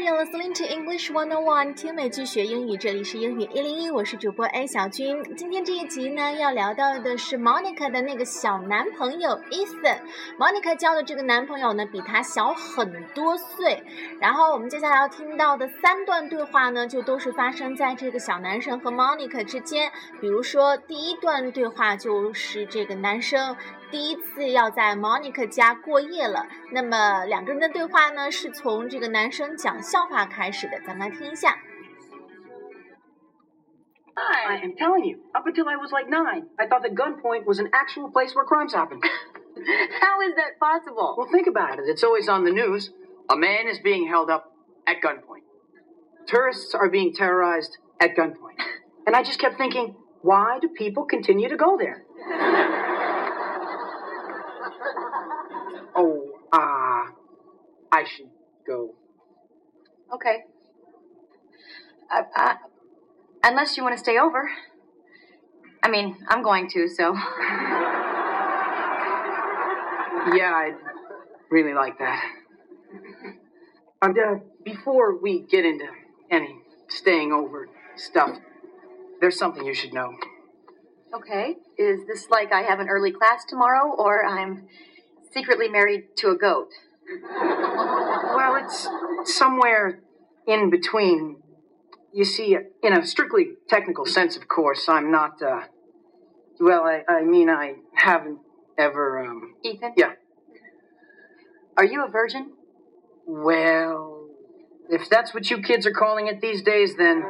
you're listening to English One On One，听美剧学英语，这里是英语一零一，我是主播 A 小军。今天这一集呢，要聊到的是 Monica 的那个小男朋友 Ethan。Monica 交的这个男朋友呢，比她小很多岁。然后我们接下来要听到的三段对话呢，就都是发生在这个小男生和 Monica 之间。比如说，第一段对话就是这个男生。第一次要在 Monica 家过夜了，那么两个人的对话呢，是从这个男生讲笑话开始的，咱们来听一下。I am telling you, up until I was like nine, I thought that gunpoint was an actual place where crimes happen. How is that possible? Well, think about it. It's always on the news. A man is being held up at gunpoint. Tourists are being terrorized at gunpoint. And I just kept thinking, why do people continue to go there? I should go. Okay. Uh, uh, unless you want to stay over. I mean, I'm going to, so. yeah, I'd really like that. Uh, before we get into any staying over stuff, there's something you should know. Okay. Is this like I have an early class tomorrow, or I'm secretly married to a goat? Well, it's somewhere in between. You see, in a strictly technical sense, of course, I'm not, uh, well, I, I mean, I haven't ever, um. Ethan? Yeah. Are you a virgin? Well, if that's what you kids are calling it these days, then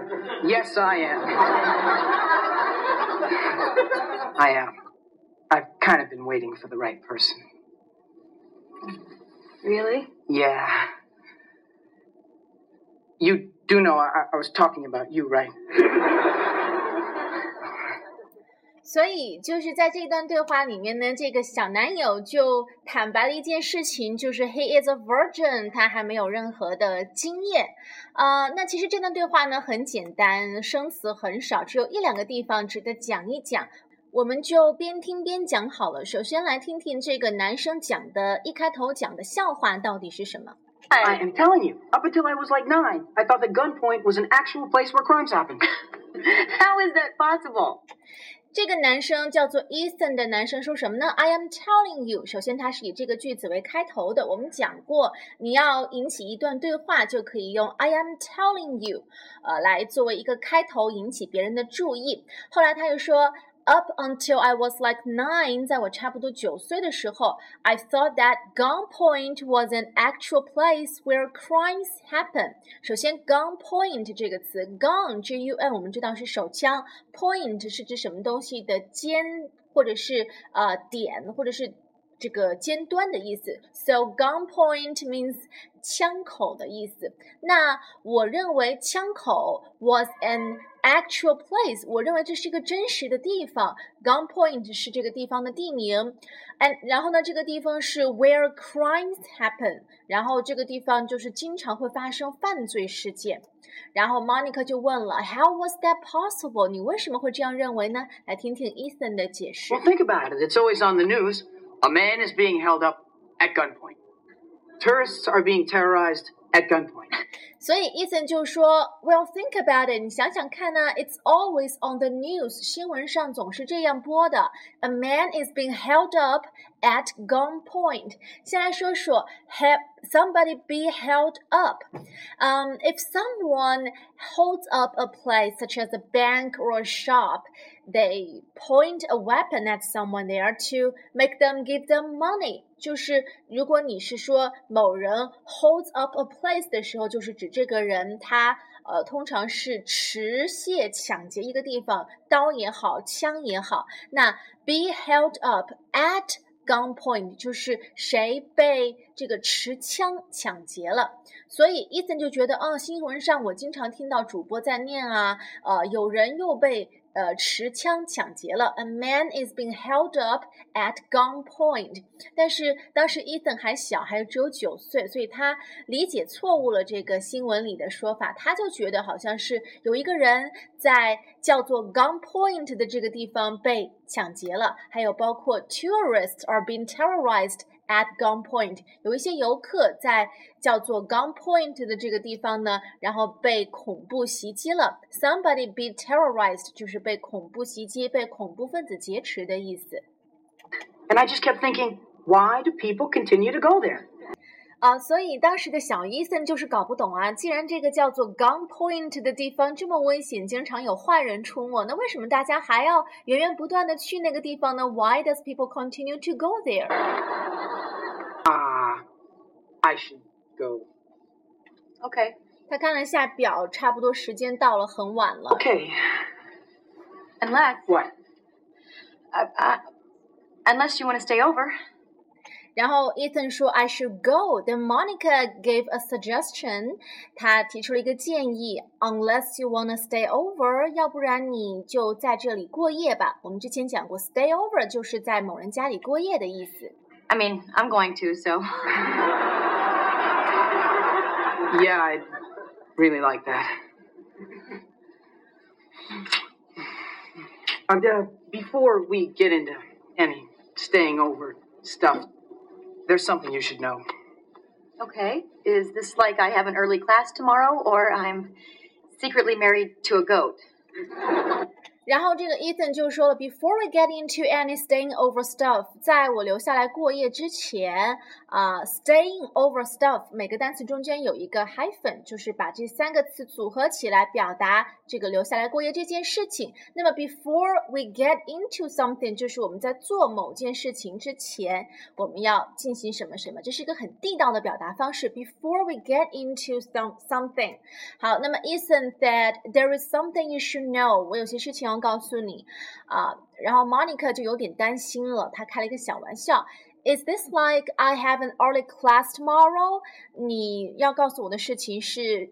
yes, I am. I am. I've kind of been waiting for the right person. Really? Yeah. You do know I, I was talking about you, right? 所以就是在这段对话里面呢，这个小男友就坦白了一件事情，就是 he is a virgin，他还没有任何的经验。呃，那其实这段对话呢很简单，生词很少，只有一两个地方值得讲一讲。 我们就边听边讲好了。首先来听听这个男生讲的，一开头讲的笑话到底是什么？I am telling you, up until I was like nine, I thought the gunpoint was an actual place where crimes happened. How is that possible? 这个男生叫做 Ethan 的男生说什么呢？I am telling you。首先，他是以这个句子为开头的。我们讲过，你要引起一段对话，就可以用 I am telling you，呃，来作为一个开头，引起别人的注意。后来他又说。Up until I was like nine，在我差不多九岁的时候，I thought that gunpoint was an actual place where crimes happen。首先，gunpoint 这个词，gun，g u n，我们知道是手枪，point 是指什么东西的尖，或者是呃点，或者是 这个尖端的意思。So gunpoint means 枪口的意思。那我认为枪口 was an actual place，我认为这是一个真实的地方。Gunpoint 是这个地方的地名，and 然后呢，这个地方是 where crimes happen，然后这个地方就是经常会发生犯罪事件。然后 Monica 就问了，How was that possible？你为什么会这样认为呢？来听听 Ethan 的解释。Well, think about it. It's always on the news. A man is being held up at gunpoint. Tourists are being terrorized at gunpoint. 所以 Ethan 就说，Well, think about it，你想想看呢，It's always on the news，新闻上总是这样播的。A man is being held up at gunpoint。先来说说 have somebody be held up. Um, if someone holds up a place such as a bank or a shop, they point a weapon at someone there to make them give them money. 就是如果你是说某人 holds up a place 的时候，就是指这个人他呃通常是持械抢劫一个地方，刀也好，枪也好。那 be held up at gunpoint 就是谁被这个持枪抢劫了。所以 Ethan 就觉得，哦，新闻上我经常听到主播在念啊，呃，有人又被。 呃，持枪抢劫了。A man is being held up at gunpoint。但是当时 Ethan 还小，还只有九岁，所以他理解错误了这个新闻里的说法。他就觉得好像是有一个人在叫做 gunpoint 的这个地方被抢劫了。还有包括 tourists are being terrorized at gunpoint，有一些游客在叫做 gunpoint 的这个地方呢，然后被恐怖袭击了。Somebody be terrorized 就是被恐怖袭击、被恐怖分子劫持的意思。And I just kept thinking, why do people continue to go there? 啊，所以当时的小伊森就是搞不懂啊，既然这个叫做 gunpoint 的地方这么危险，经常有坏人出没，那为什么大家还要源源不断的去那个地方呢？Why does people continue to go there? Ah, I should go. Okay. 他看了下表，差不多时间到了，很晚了。 Okay. Unless, What? I, I, unless you want to stay over. 然后 Ethan 说 I should go. Then Monica gave a suggestion. 她提出了一个建议，Unless you wanna stay over，要不然你就在这里过夜吧。我们之前讲过，stay over 就是在某人家里过夜的意思。 I mean, I'm going to, so. Yeah, I'd really like that. Uh, uh, before we get into any staying over stuff, there's something you should know. Okay. Is this like I have an early class tomorrow, or I'm secretly married to a goat? 然后这个 Ethan 就说了，Before we get into any staying over stuff，在我留下来过夜之前，啊、s t a y i n g over stuff 每个单词中间有一个 hyphen，就是把这三个词组合起来表达这个留下来过夜这件事情。那么 before we get into something，就是我们在做某件事情之前，我们要进行什么什么，这是一个很地道的表达方式。Before we get into some something，好，那么 Ethan said there is something you should know，我有些事情要告诉你啊。然后 Monica 就有点担心了，她开了一个小玩笑。Is this like I have an early class tomorrow？你要告诉我的事情是，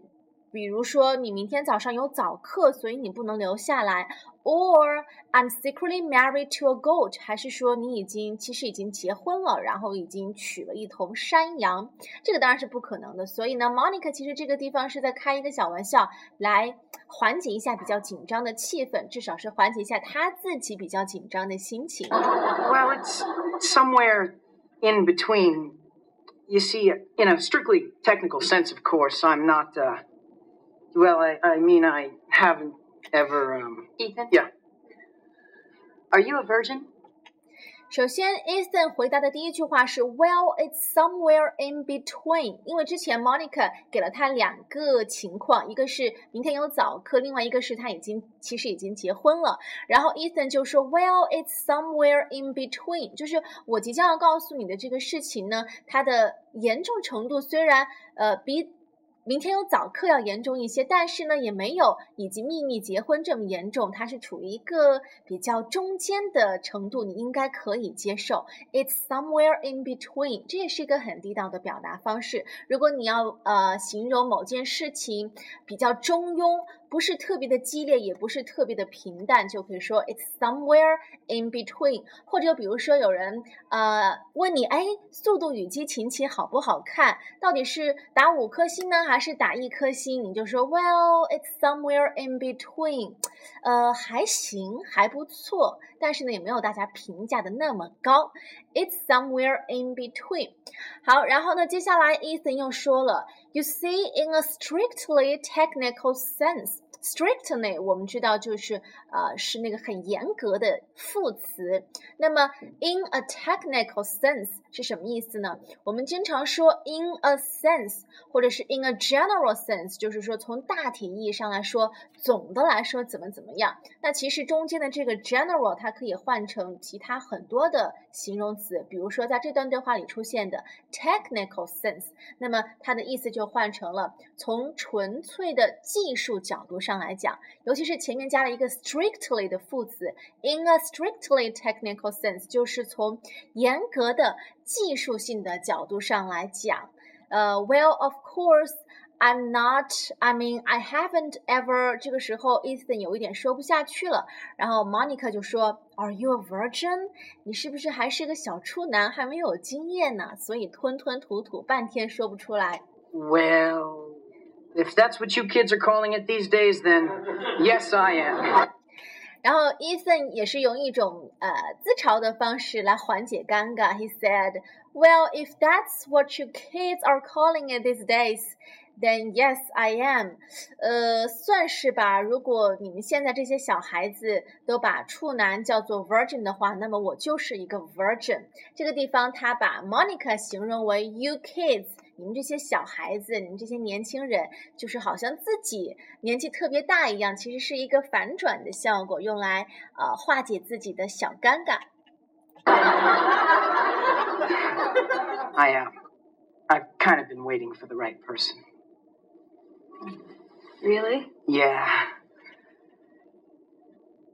比如说你明天早上有早课，所以你不能留下来。Or I'm secretly married to a goat，还是说你已经其实已经结婚了，然后已经娶了一头山羊？这个当然是不可能的。所以呢，Monica 其实这个地方是在开一个小玩笑，来缓解一下比较紧张的气氛，至少是缓解一下她自己比较紧张的心情。 Well, it's somewhere in between. You see, in a strictly technical sense, of course, I'm not, uh, well, I, I mean, I haven't ever, um, Ethan? yeah. Are you a virgin? 首先，Ethan 回答的第一句话是 "Well, it's somewhere in between"，因为之前 Monica 给了他两个情况，一个是明天有早课，另外一个是他已经其实已经结婚了。然后 Ethan 就说 "Well, it's somewhere in between"，就是我即将要告诉你的这个事情呢，它的严重程度虽然呃比。 明天有早课要严重一些，但是呢，也没有以及秘密结婚这么严重，它是处于一个比较中间的程度，你应该可以接受。It's somewhere in between，这也是一个很地道的表达方式。如果你要呃形容某件事情比较中庸，不是特别的激烈，也不是特别的平淡，就可以说 It's somewhere in between。或者比如说有人呃问你，哎，《速度与激情》七好不好看？到底是打五颗星呢，还是打一颗星？你就说 Well, it's somewhere in between。呃，还行，还不错，但是呢，也没有大家评价的那么高。It's somewhere in between。好，然后呢，接下来 Ethan 又说了，You see, in a strictly technical sense。 Strictly 我们知道就是呃是那个很严格的副词。那么 in a technical sense 是什么意思呢？我们经常说 in a sense，或者是 in a general sense，就是说从大体意义上来说，总的来说怎么怎么样。那其实中间的这个 general 它可以换成其他很多的形容词，比如说在这段对话里出现的 technical sense，那么它的意思就换成了从纯粹的技术角度上来讲，尤其是前面加了一个 strictly 的副词，in a strictly technical sense，就是从严格的技术性的角度上来讲。呃、uh,，Well, of course. I'm not. I mean, I haven't ever. 这个时候，Ethan 有一点说不下去了。然后 Monica 就说：“Are you a virgin？你是不是还是个小处男，还没有经验呢？所以吞吞吐吐，半天说不出来。” Well, if that's what you kids are calling it these days, then yes, I am. 然后 Ethan 也是用一种呃自嘲的方式来缓解尴尬。He said, "Well, if that's what you kids are calling it these days." Then yes, I am。呃，算是吧。如果你们现在这些小孩子都把处男叫做 virgin 的话，那么我就是一个 virgin。这个地方他把 Monica 形容为 you kids， 你们这些小孩子，你们这些年轻人，就是好像自己年纪特别大一样。其实是一个反转的效果，用来呃化解自己的小尴尬。I am. I've kind of been waiting for the right person. Really? Yeah.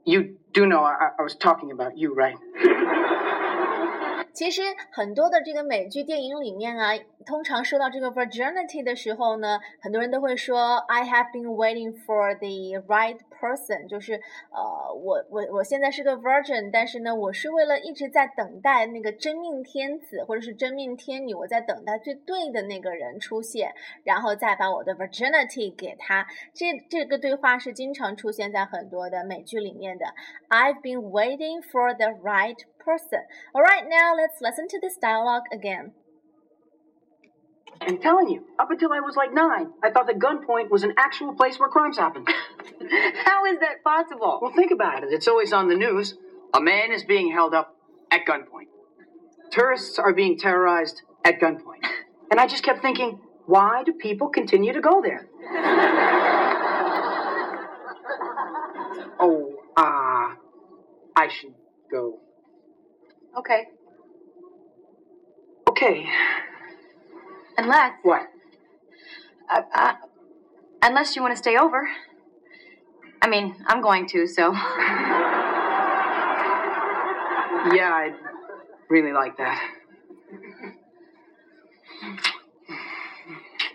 You do know I, I was talking about you, right? 其实很多的这个美剧电影里面啊，通常说到这个 virginity 的时候呢，很多人都会说 I have been waiting for the right person，就是呃，我我我现在是个 virgin，但是呢，我是为了一直在等待那个真命天子或者是真命天女，我在等待最对的那个人出现，然后再把我的 virginity 给他。这这个对话是经常出现在很多的美剧里面的。I've been waiting for the right person. All right, now let's listen to this dialogue again. I'm telling you, up until I was like nine, I thought that gunpoint was an actual place where crimes happened. How is that possible? Well, think about it. It's always on the news. A man is being held up at gunpoint. Tourists are being terrorized at gunpoint. And I just kept thinking, why do people continue to go there? oh, ah, uh, I should go. Okay. Okay. Unless. What? Uh, uh, unless you want to stay over. I mean, I'm going to, so. yeah, I'd really like that.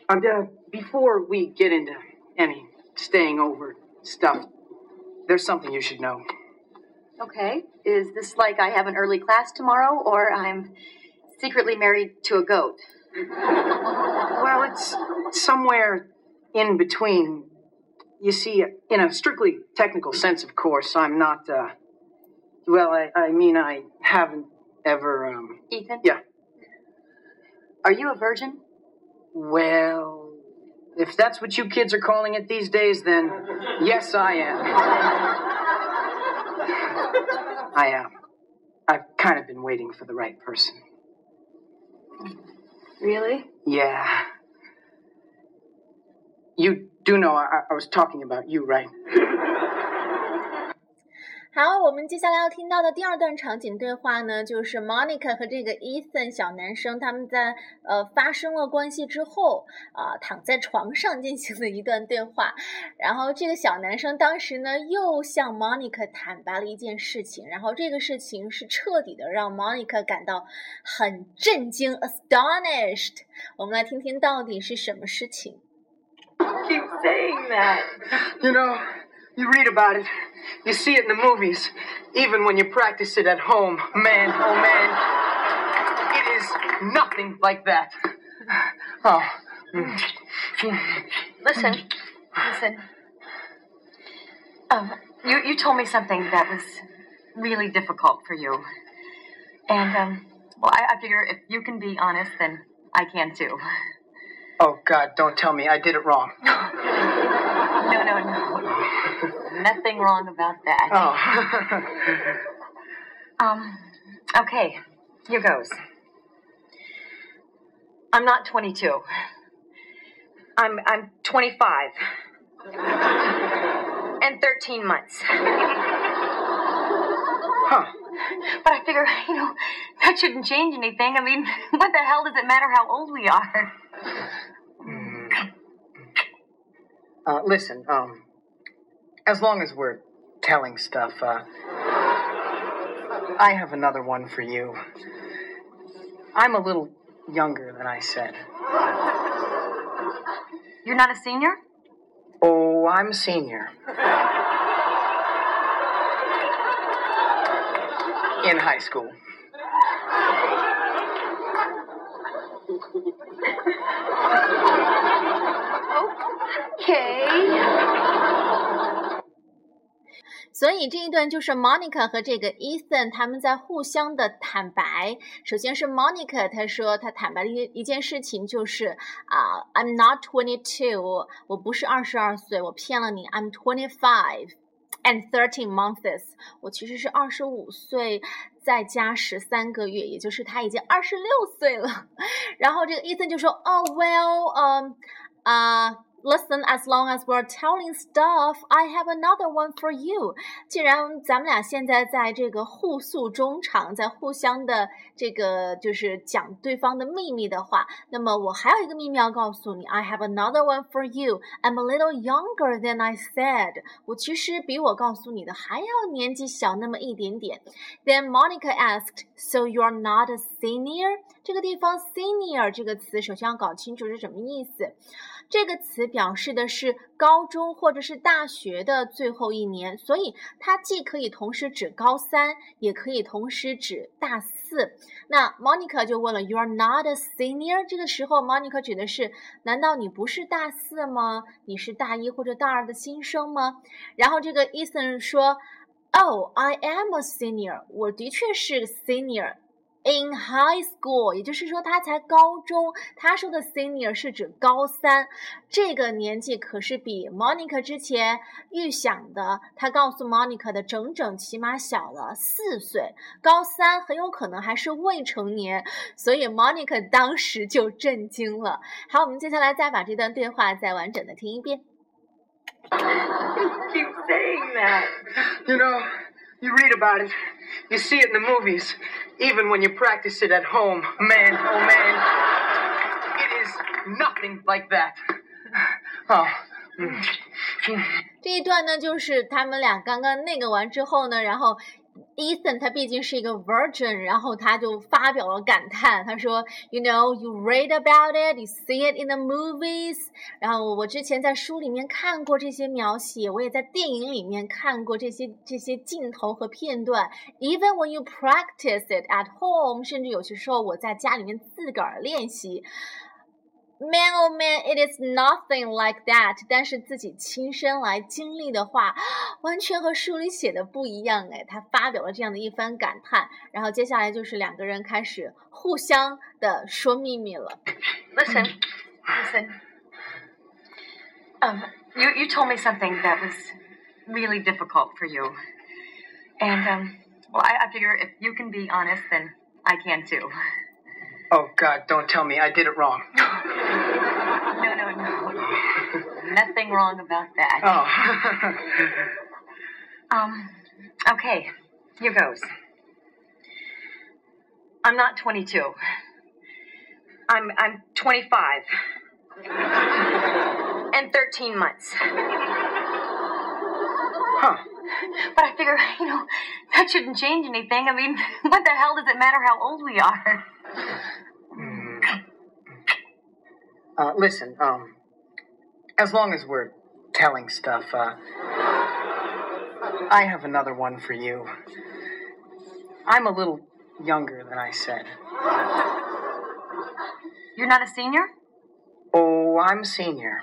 Uh, before we get into any staying over stuff, there's something you should know. Okay. Is this like I have an early class tomorrow, or I'm secretly married to a goat? well, it's somewhere in between. You see, in a strictly technical sense, of course, I'm not, uh, well, I, I mean, I haven't ever, um. Ethan? Yeah. Are you a virgin? Well, if that's what you kids are calling it these days, then yes, I am. I am. Uh, I've kind of been waiting for the right person. Really? Yeah. You do know I, I was talking about you, right? 好，我们接下来要听到的第二段场景对话呢，就是 Monica 和这个 Ethan 小男生他们在呃发生了关系之后啊、呃，躺在床上进行的一段对话。然后这个小男生当时呢又向 Monica 坦白了一件事情，然后这个事情是彻底的让 Monica 感到很震惊，astonished。我们来听听到底是什么事情。Keep saying that. You know. You read about it, you see it in the movies, even when you practice it at home. Man, oh man, it is nothing like that. Oh. Listen, listen. Um, you, you told me something that was really difficult for you. And, um, well, I, I figure if you can be honest, then I can too. Oh, God, don't tell me I did it wrong. no, no, no. Nothing wrong about that. Oh. um, okay, here goes. I'm not 22. I'm I'm 25. and 13 months. Huh. But I figure, you know, that shouldn't change anything. I mean, what the hell does it matter how old we are? Uh, listen, um, as long as we're telling stuff, uh, I have another one for you. I'm a little younger than I said. You're not a senior? Oh, I'm a senior. In high school. Okay. 所以这一段就是 Monica 和这个 Ethan 他们在互相的坦白。首先是 Monica，她说她坦白了一一件事情，就是啊、i m not twenty two，我不是二十二岁，我骗了你，I'm twenty five。And thirteen months，我其实是二十五岁，再加十三个月，也就是他已经二十六岁了。然后这个 Ethan 就说：“哦、oh,，Well，嗯、啊、” Listen, as long as we're telling stuff, I have another one for you. 既然咱们俩现在在这个互诉衷肠，在互相的这个就是讲对方的秘密的话，那么我还有一个秘密要告诉你。I have another one for you. I'm a little younger than I said. 我其实比我告诉你的还要年纪小那么一点点。Then Monica asked, "So you're not a senior?" 这个地方 senior 这个词，首先要搞清楚是什么意思。这个词表示的是高中或者是大学的最后一年，所以它既可以同时指高三，也可以同时指大四。那 Monica 就问了，You are not a senior？这个时候 Monica 指的是，难道你不是大四吗？你是大一或者大二的新生吗？然后这个 Ethan 说，Oh, I am a senior。我的确是 senior。In high school，也就是说他才高中。他说的 senior 是指高三，这个年纪可是比 Monica 之前预想的，他告诉 Monica 的整整起码小了四岁。高三很有可能还是未成年，所以 Monica 当时就震惊了。好，我们接下来再把这段对话再完整的听一遍。keep saying that. You know, you read about it, you see it in the movies, even when you practice it at home. Man, oh man, it is nothing like that. Oh. mm. 这一段呢，就是他们俩刚刚那个完之后呢，然后 Ethan 他毕竟是一个 virgin，然后他就发表了感叹，他说，You know, you read about it, you see it in the movies。然后我之前在书里面看过这些描写，我也在电影里面看过这些这些镜头和片段。Even when you practice it at home，甚至有些时候我在家里面自个儿练习。Man, oh man, it is nothing like that。但是自己亲身来经历的话，完全和书里写的不一样哎。他发表了这样的一番感叹，然后接下来就是两个人开始互相的说秘密了。 Listen, listen. Um, you you told me something that was really difficult for you, and um, well, I, I figure if you can be honest, then I can too. Oh, God, don't tell me I did it wrong. No, no, no. Nothing wrong about that. Oh. Um, okay, here goes. I'm not 22. I'm I'm 25. and 13 months. huh. But I figure, you know, that shouldn't change anything. I mean, what the hell does it matter how old we are? Uh, listen, um, as long as we're telling stuff, uh, I have another one for you. I'm a little younger than I said. You're not a senior? Oh, I'm a senior.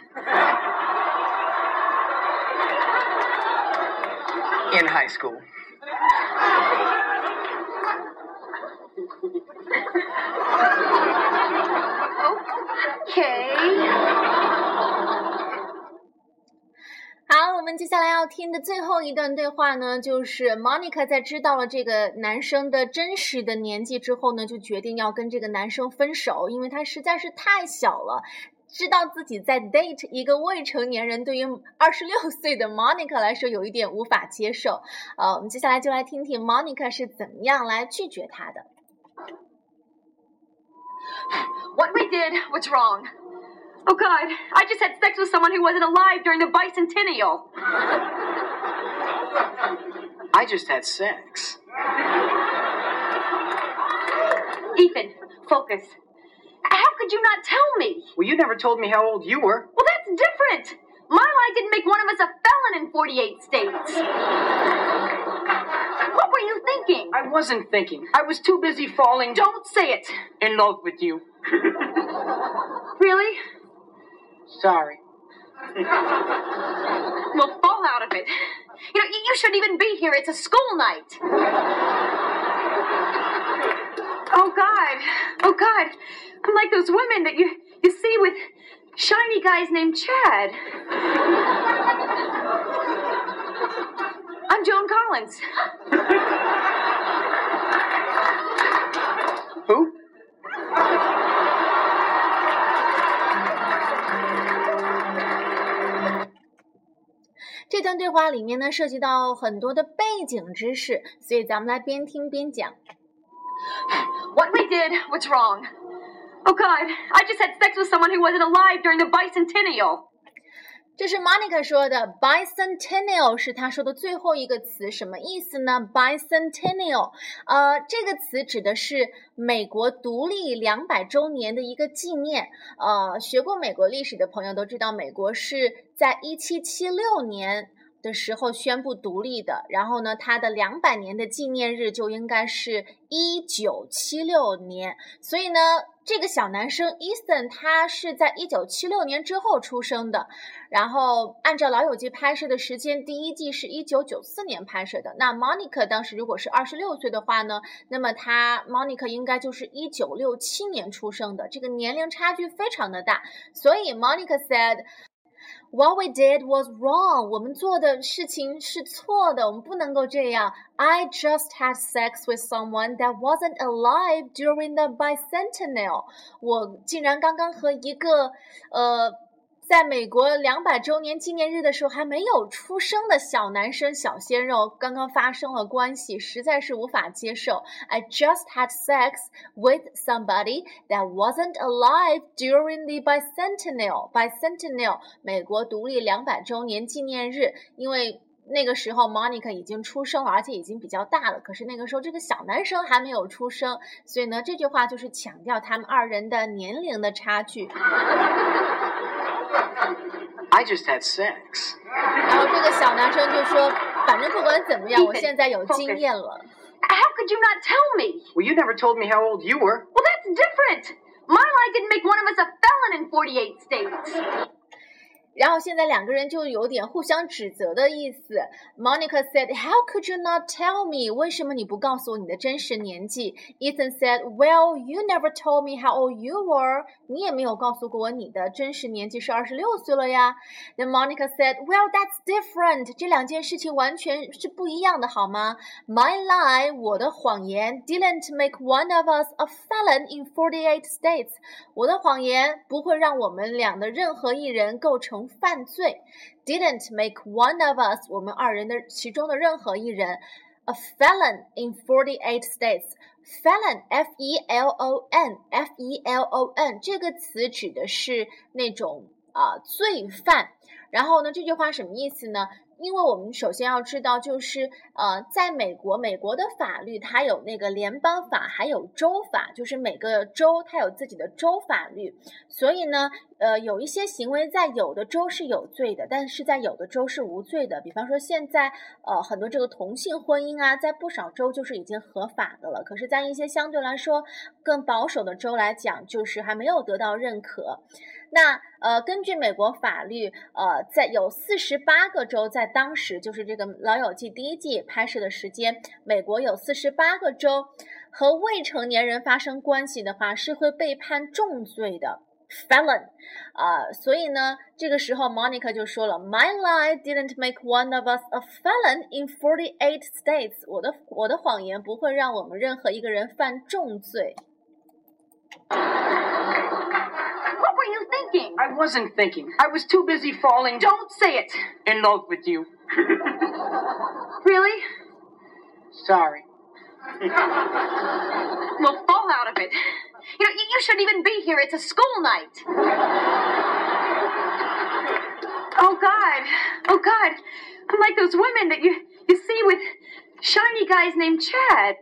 In high school. 好，我们接下来要听的最后一段对话呢，就是 Monica 在知道了这个男生的真实的年纪之后呢，就决定要跟这个男生分手，因为他实在是太小了。知道自己在 date 一个未成年人，对于二十六岁的 Monica 来说有一点无法接受。呃，我们接下来就来听听 Monica 是怎么样来拒绝他的。What we did was wrong. Oh God, I just had sex with someone who wasn't alive during the bicentennial. I just had sex. Ethan, focus. How could you not tell me? Well, you never told me how old you were. Well, that's different. My lie didn't make one of us a felon in 48 states. What were you thinking? I wasn't thinking. I was too busy falling Don't say it. in love with you. Really? Sorry. Well, fall out of it. You know, you, you shouldn't even be here. It's a school night. oh, God. Oh, God. I'm like those women that you, you see with shiny guys named Chad. I'm Joan Collins. Who? 这段对话里面呢，涉及到很多的背景知识，所以咱们来边听边讲。 What we did was wrong. Oh God, I just had sex with someone who wasn't alive during the bicentennial. 这是 Monica 说的，bicentennial 是她说的最后一个词，什么意思呢？bicentennial，呃，这个词指的是美国独立两百周年的一个纪念。呃，学过美国历史的朋友都知道，美国是在一七七六年的时候宣布独立的，然后呢，它的两百年的纪念日就应该是一九七六年，所以呢。这个小男生 Ethan，他是在一九七六年之后出生的，然后按照《老友记》拍摄的时间，第一季是一九九四年拍摄的。那 Monica 当时如果是二十六岁的话呢，那么他 Monica 应该就是一九六七年出生的，这个年龄差距非常的大。所以 Monica said。What we did was wrong. 我们做的事情是错的，我们不能够这样。I just had sex with someone that wasn't alive during the bicentennial. 我竟然刚刚和一个呃， 在美国两百周年纪念日的时候还没有出生的小男生、小鲜肉刚刚发生了关系，实在是无法接受。I just had sex with somebody that wasn't alive during the bicentennial. Bicentennial，美国独立两百周年纪念日，因为。那个时候，Monica 已经出生了，而且已经比较大了。可是那个时候，这个小男生还没有出生，所以呢，这句话就是强调他们二人的年龄的差距。I just had sex. 然后这个小男生就说：“反正不管怎么样，我现在有经验了。 How could you not tell me? Well, you never told me how old you were. Well, that's different. My lie didn't make one of us a felon in 48 states. ” 然后现在两个人就有点互相指责的意思。Monica said, "How could you not tell me？为什么你不告诉我你的真实年纪？”Ethan said, "Well, you never told me how old you were。你也没有告诉过我你的真实年纪是二十六岁了呀。Then Monica said, "Well, that's different。这两件事情完全是不一样的，好吗？My lie，我的谎言，didn't make one of us a felon in forty-eight states。我的谎言不会让我们俩的任何一人构成 犯罪，didn't make one of us 我们二人的其中的任何一人 a felon in forty-eight states。felon f e l o n f e l o n 这个词指的是那种啊、罪犯。然后呢，这句话什么意思呢？因为我们首先要知道，就是呃，在美国，美国的法律它有那个联邦法，还有州法，就是每个州它有自己的州法律。所以呢，呃，有一些行为在有的州是有罪的，但是在有的州是无罪的。比方说，现在呃很多这个同性婚姻啊，在不少州就是已经合法的了。可是，在一些相对来说更保守的州来讲，就是还没有得到认可。那呃，根据美国法律，呃，在有四十八个州，在当时就是这个《老友记》第一季拍摄的时间，美国有四十八个州和未成年人发生关系的话，是会被判重罪的 felon。啊、所以呢，这个时候 Monica 就说了，My lie didn't make one of us a felon in forty-eight states。我的我的谎言不会让我们任何一个人犯重罪。Thinking? I wasn't thinking. I was too busy falling Don't say it. in love with you. Really? Sorry. Well, fall out of it. You know, you, you shouldn't even be here. It's a school night. Oh, God. Oh, God. I'm like those women that you, you see with shiny guys named Chad.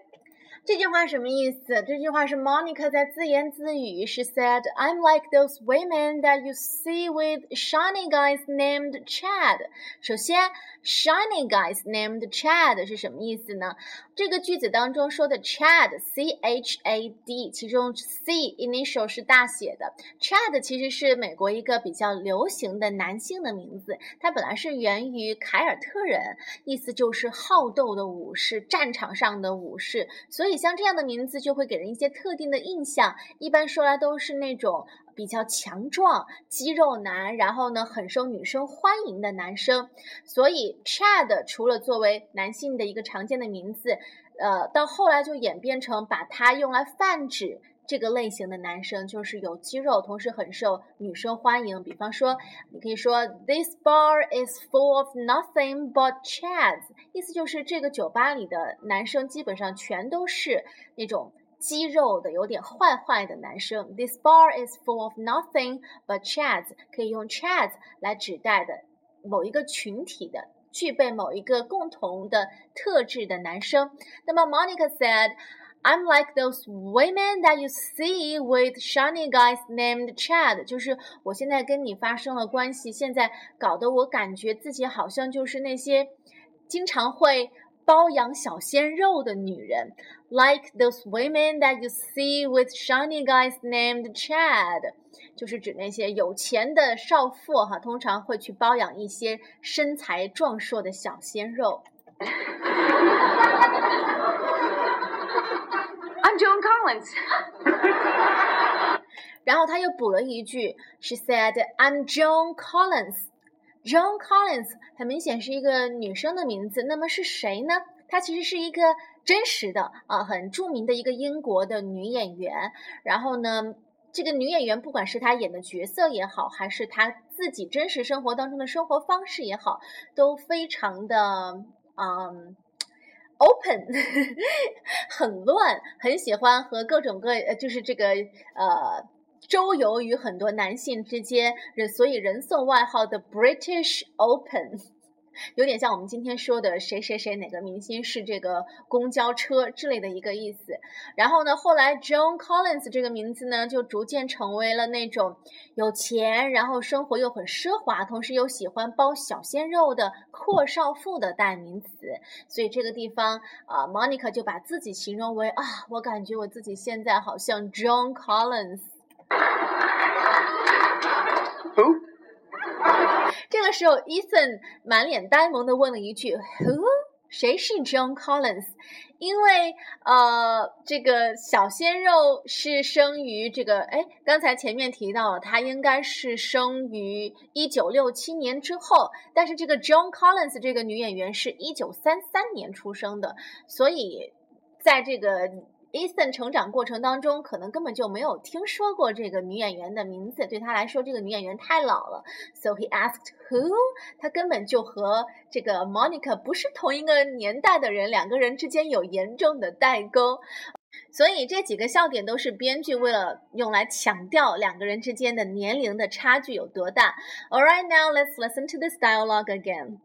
这句话什么意思？这句话是 Monica 在自言自语。She said, "I'm like those women that you see with shiny guys named Chad." 首先，shiny guys named Chad 是什么意思呢？ 这个句子当中说的 Chad，C H A D，其中 C initial 是大写的。Chad 其实是美国一个比较流行的男性的名字，它本来是源于凯尔特人，意思就是好斗的武士，战场上的武士，所以。像这样的名字就会给人一些特定的印象，一般说来都是那种比较强壮、肌肉男，然后呢很受女生欢迎的男生。所以 Chad 除了作为男性的一个常见的名字，呃，到后来就演变成把它用来泛指。这个类型的男生就是有肌肉，同时很受女生欢迎。比方说，你可以说 This bar is full of nothing but chads，意思就是这个酒吧里的男生基本上全都是那种肌肉的、有点坏坏的男生。This bar is full of nothing but chads，可以用 chads 来指代的某一个群体的、具备某一个共同的特质的男生。那么 Monica said。I'm like those women that you see with shiny guys named Chad，就是我现在跟你发生了关系，现在搞得我感觉自己好像就是那些经常会包养小鲜肉的女人，like those women that you see with shiny guys named Chad，就是指那些有钱的少妇哈，通常会去包养一些身材壮硕的小鲜肉。I'm Joan Collins. 然后他又补了一句，She said, "I'm Joan Collins." Joan Collins 很明显是一个女生的名字，那么是谁呢？她其实是一个真实的啊，很著名的一个英国的女演员。然后呢，这个女演员不管是她演的角色也好，还是她自己真实生活当中的生活方式也好，都非常的嗯。open 很乱，很喜欢和各种各，就是这个呃，周游于很多男性之间，人所以人送外号的 British Open。有点像我们今天说的谁谁谁哪个明星是这个公交车之类的一个意思。然后呢，后来 Joan Collins 这个名字呢，就逐渐成为了那种有钱，然后生活又很奢华，同时又喜欢包小鲜肉的阔少妇的代名词。所以这个地方啊，Monica 就把自己形容为啊，我感觉我自己现在好像 Joan Collins。这个时候，Ethan 满脸呆萌的问了一句呵谁是 John Collins？” 因为呃，这个小鲜肉是生于这个，哎，刚才前面提到了，他应该是生于一九六七年之后，但是这个 John Collins 这个女演员是一九三三年出生的，所以在这个。Ethan 成长过程当中，可能根本就没有听说过这个女演员的名字，对他来说，这个女演员太老了。So he asked who？他根本就和这个 Monica 不是同一个年代的人，两个人之间有严重的代沟。所以这几个笑点都是编剧为了用来强调两个人之间的年龄的差距有多大。All right, now let's listen to this dialogue again.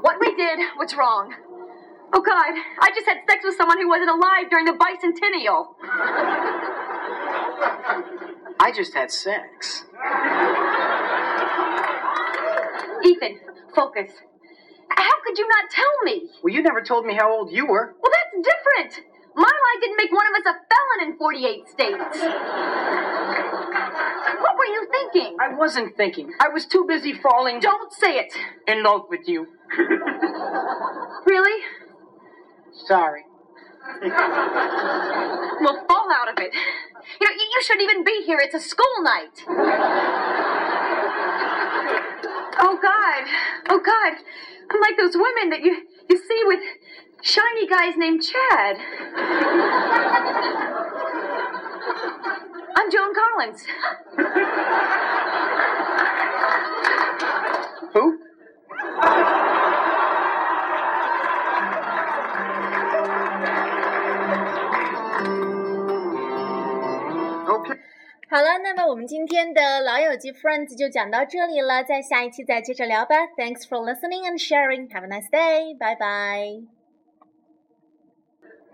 What we did was wrong. Oh, God, I just had sex with someone who wasn't alive during the bicentennial. I just had sex. Ethan, focus. How could you not tell me? Well, you never told me how old you were. Well, that's different. My lie didn't make one of us a felon in 48 states. what were you thinking? I wasn't thinking. I was too busy falling. Don't say it. In love with you. really? Sorry. well, fall out of it. You know, you shouldn't even be here. It's a school night. oh, God. Oh, God. I'm like those women that you, you see with shiny guys named Chad. I'm Joan Collins. Who? 好了，那么我们今天的老友记 Friends 就讲到这里了，在下一期再接着聊吧。Thanks for listening and sharing. Have a nice day. Bye bye.